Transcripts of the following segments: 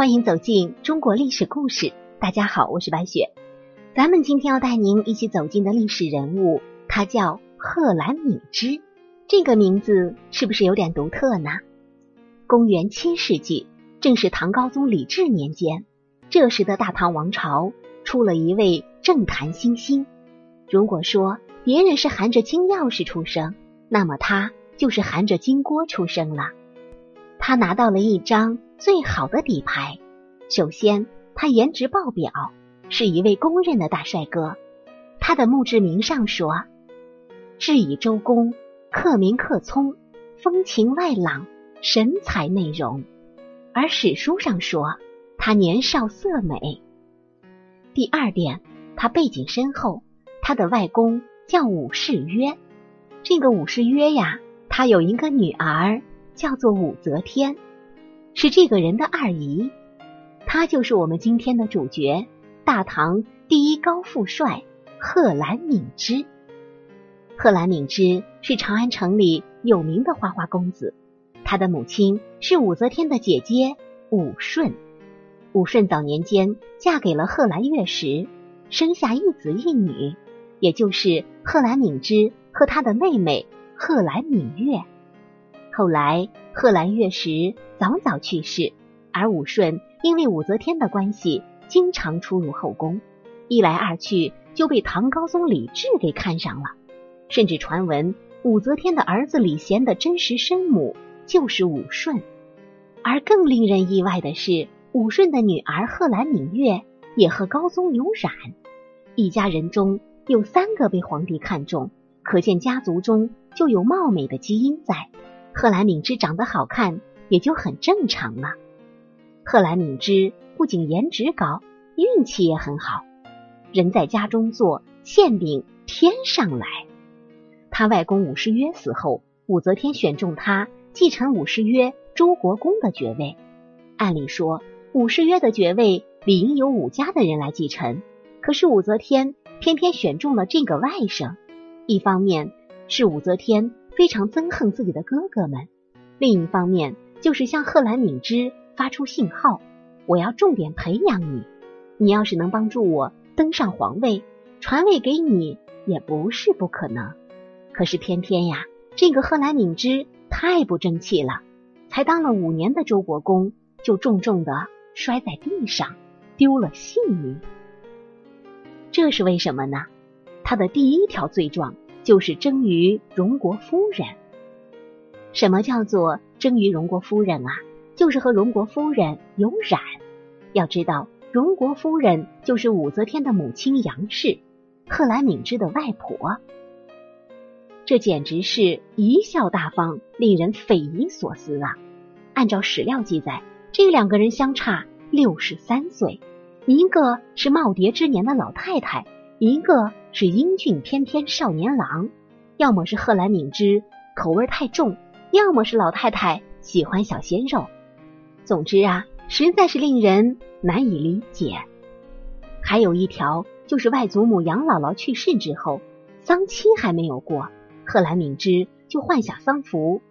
欢迎走进中国历史故事。大家好，我是白雪。咱们今天要带您一起走进的历史人物，他叫贺兰敏之。这个名字是不是有点独特呢？公元七世纪，正是唐高宗李治年间。这时的大唐王朝出了一位政坛新星。如果说别人是含着金钥匙出生，那么他就是含着金锅出生了。他拿到了一张最好的底牌。首先，他颜值爆表，是一位公认的大帅哥。他的墓志铭上说：“至以周公，克明克聪，风情外朗，神采内容。”而史书上说他年少色美。第二点，他背景深厚。他的外公叫武士曰，这个武士曰呀，他有一个女儿。叫做武则天，是这个人的二姨，他就是我们今天的主角——大唐第一高富帅贺兰敏之。贺兰敏之是长安城里有名的花花公子，他的母亲是武则天的姐姐武顺。武顺早年间嫁给了贺兰月时，生下一子一女，也就是贺兰敏之和他的妹妹贺兰敏月。后来，贺兰月时早早去世，而武顺因为武则天的关系，经常出入后宫，一来二去就被唐高宗李治给看上了，甚至传闻武则天的儿子李贤的真实生母就是武顺。而更令人意外的是，武顺的女儿贺兰敏月也和高宗有染，一家人中有三个被皇帝看中，可见家族中就有貌美的基因在。贺兰敏之长得好看，也就很正常了。贺兰敏之不仅颜值高，运气也很好。人在家中坐，馅饼天上来。他外公武士约死后，武则天选中他继承武士约周国公的爵位。按理说，武士约的爵位理应由武家的人来继承，可是武则天偏偏选中了这个外甥。一方面是武则天。非常憎恨自己的哥哥们，另一方面就是向贺兰敏之发出信号：我要重点培养你，你要是能帮助我登上皇位，传位给你也不是不可能。可是偏偏呀，这个贺兰敏之太不争气了，才当了五年的周国公，就重重的摔在地上，丢了性命。这是为什么呢？他的第一条罪状。就是争于荣国夫人。什么叫做争于荣国夫人啊？就是和荣国夫人有染。要知道，荣国夫人就是武则天的母亲杨氏，贺兰敏之的外婆。这简直是贻笑大方，令人匪夷所思啊！按照史料记载，这两个人相差六十三岁，一个是耄耋之年的老太太，一个。是英俊翩翩少年郎，要么是贺兰敏之口味太重，要么是老太太喜欢小鲜肉。总之啊，实在是令人难以理解。还有一条就是外祖母杨姥姥去世之后，丧期还没有过，贺兰敏之就换下丧服，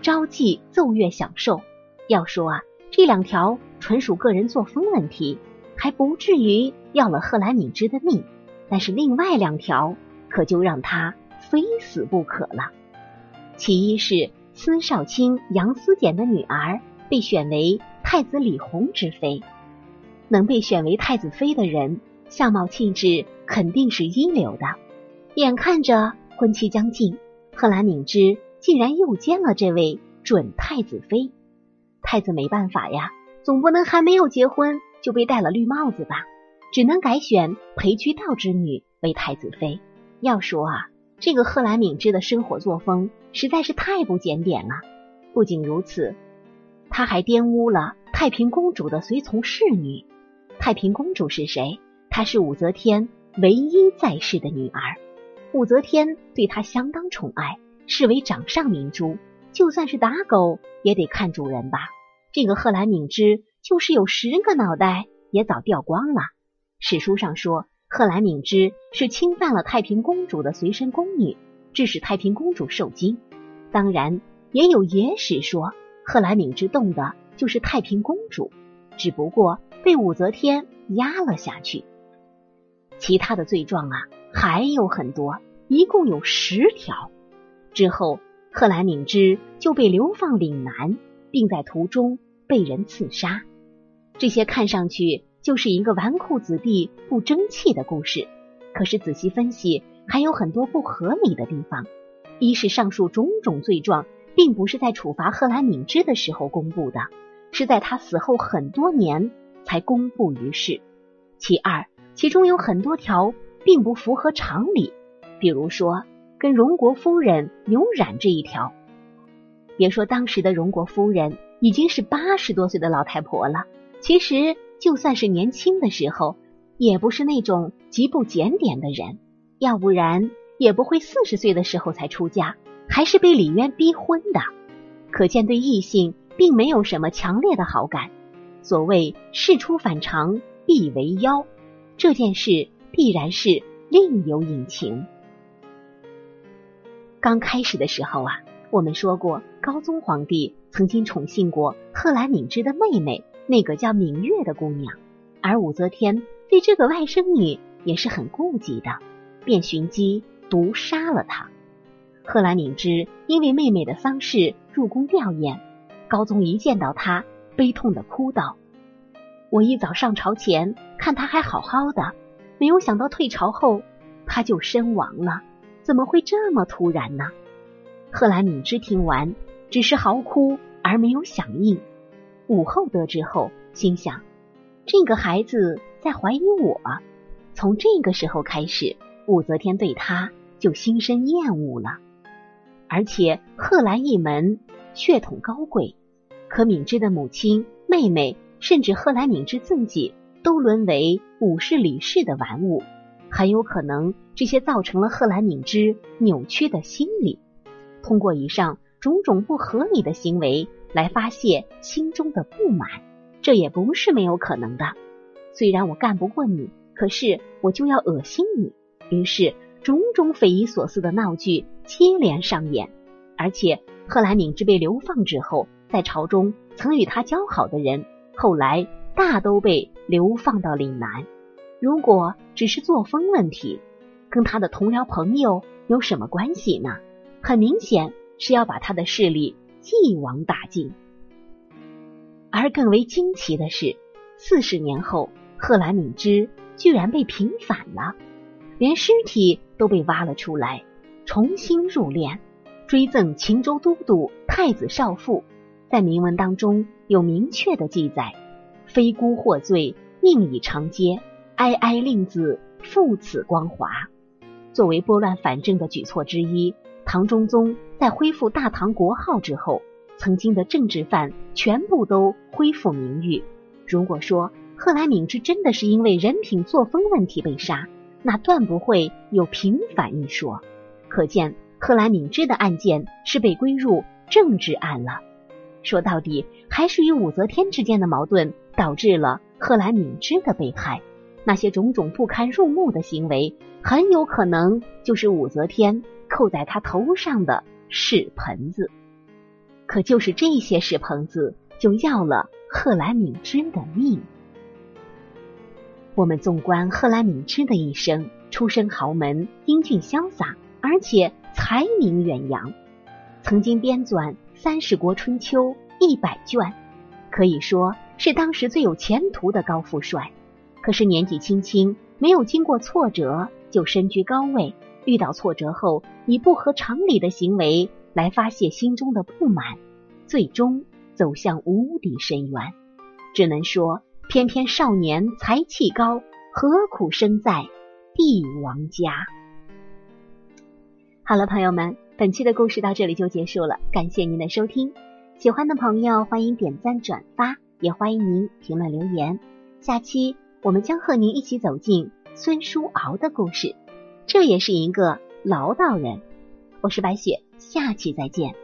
招妓奏乐享受。要说啊，这两条纯属个人作风问题，还不至于要了贺兰敏之的命。但是另外两条可就让他非死不可了。其一是司少卿杨思典的女儿被选为太子李弘之妃，能被选为太子妃的人，相貌气质肯定是一流的。眼看着婚期将近，贺兰敏之竟然诱奸了这位准太子妃。太子没办法呀，总不能还没有结婚就被戴了绿帽子吧？只能改选裴居道之女为太子妃。要说啊，这个贺兰敏之的生活作风实在是太不检点了。不仅如此，他还玷污了太平公主的随从侍女。太平公主是谁？她是武则天唯一在世的女儿。武则天对她相当宠爱，视为掌上明珠。就算是打狗也得看主人吧。这个贺兰敏之就是有十个脑袋也早掉光了。史书上说，贺兰敏之是侵犯了太平公主的随身宫女，致使太平公主受惊。当然，也有野史说贺兰敏之动的就是太平公主。只不过被武则天压了下去。其他的罪状啊还有很多，一共有十条。之后，贺兰敏之就被流放岭南，并在途中被人刺杀。这些看上去就是一个纨绔子弟不争气的故事，可是仔细分析，还有很多不合理的地方。一是上述种种罪状，并不是在处罚贺兰敏之的时候公布的，是在他死后很多年才公布于世。其二，其中有很多条并不符合常理，比如说。跟荣国夫人有染这一条，别说当时的荣国夫人已经是八十多岁的老太婆了，其实就算是年轻的时候，也不是那种极不检点的人，要不然也不会四十岁的时候才出嫁，还是被李渊逼婚的。可见对异性并没有什么强烈的好感。所谓事出反常必为妖，这件事必然是另有隐情。刚开始的时候啊，我们说过，高宗皇帝曾经宠幸过贺兰敏之的妹妹，那个叫芈月的姑娘，而武则天对这个外甥女也是很顾忌的，便寻机毒杀了她。贺兰敏之因为妹妹的丧事入宫吊唁，高宗一见到她，悲痛的哭道：“我一早上朝前看她还好好的，没有想到退朝后她就身亡了。”怎么会这么突然呢？贺兰敏之听完，只是嚎哭而没有响应。武后得知后，心想：这个孩子在怀疑我。从这个时候开始，武则天对他就心生厌恶了。而且贺兰一门血统高贵，可敏之的母亲、妹妹，甚至贺兰敏之自己，都沦为武氏、李氏的玩物。很有可能，这些造成了贺兰敏之扭曲的心理，通过以上种种不合理的行为来发泄心中的不满，这也不是没有可能的。虽然我干不过你，可是我就要恶心你。于是，种种匪夷所思的闹剧接连上演。而且，贺兰敏之被流放之后，在朝中曾与他交好的人，后来大都被流放到岭南。如果只是作风问题，跟他的同僚朋友有什么关系呢？很明显是要把他的势力一网打尽。而更为惊奇的是，四十年后，贺兰敏之居然被平反了，连尸体都被挖了出来，重新入殓，追赠秦州都督、太子少傅。在铭文当中有明确的记载：非孤获罪，命以长阶。哀哀令子复此光华。作为拨乱反正的举措之一，唐中宗在恢复大唐国号之后，曾经的政治犯全部都恢复名誉。如果说贺兰敏之真的是因为人品作风问题被杀，那断不会有平反一说。可见贺兰敏之的案件是被归入政治案了。说到底，还是与武则天之间的矛盾导致了贺兰敏之的被害。那些种种不堪入目的行为，很有可能就是武则天扣在他头上的屎盆子。可就是这些屎盆子，就要了贺兰敏之的命。我们纵观贺兰敏之的一生，出身豪门，英俊潇洒，而且才名远扬，曾经编纂《三十国春秋》一百卷，可以说是当时最有前途的高富帅。可是年纪轻轻，没有经过挫折就身居高位，遇到挫折后以不合常理的行为来发泄心中的不满，最终走向无底深渊。只能说，偏偏少年才气高，何苦生在帝王家？好了，朋友们，本期的故事到这里就结束了，感谢您的收听。喜欢的朋友欢迎点赞转发，也欢迎您评论留言。下期。我们将和您一起走进孙叔敖的故事，这也是一个唠叨人。我是白雪，下期再见。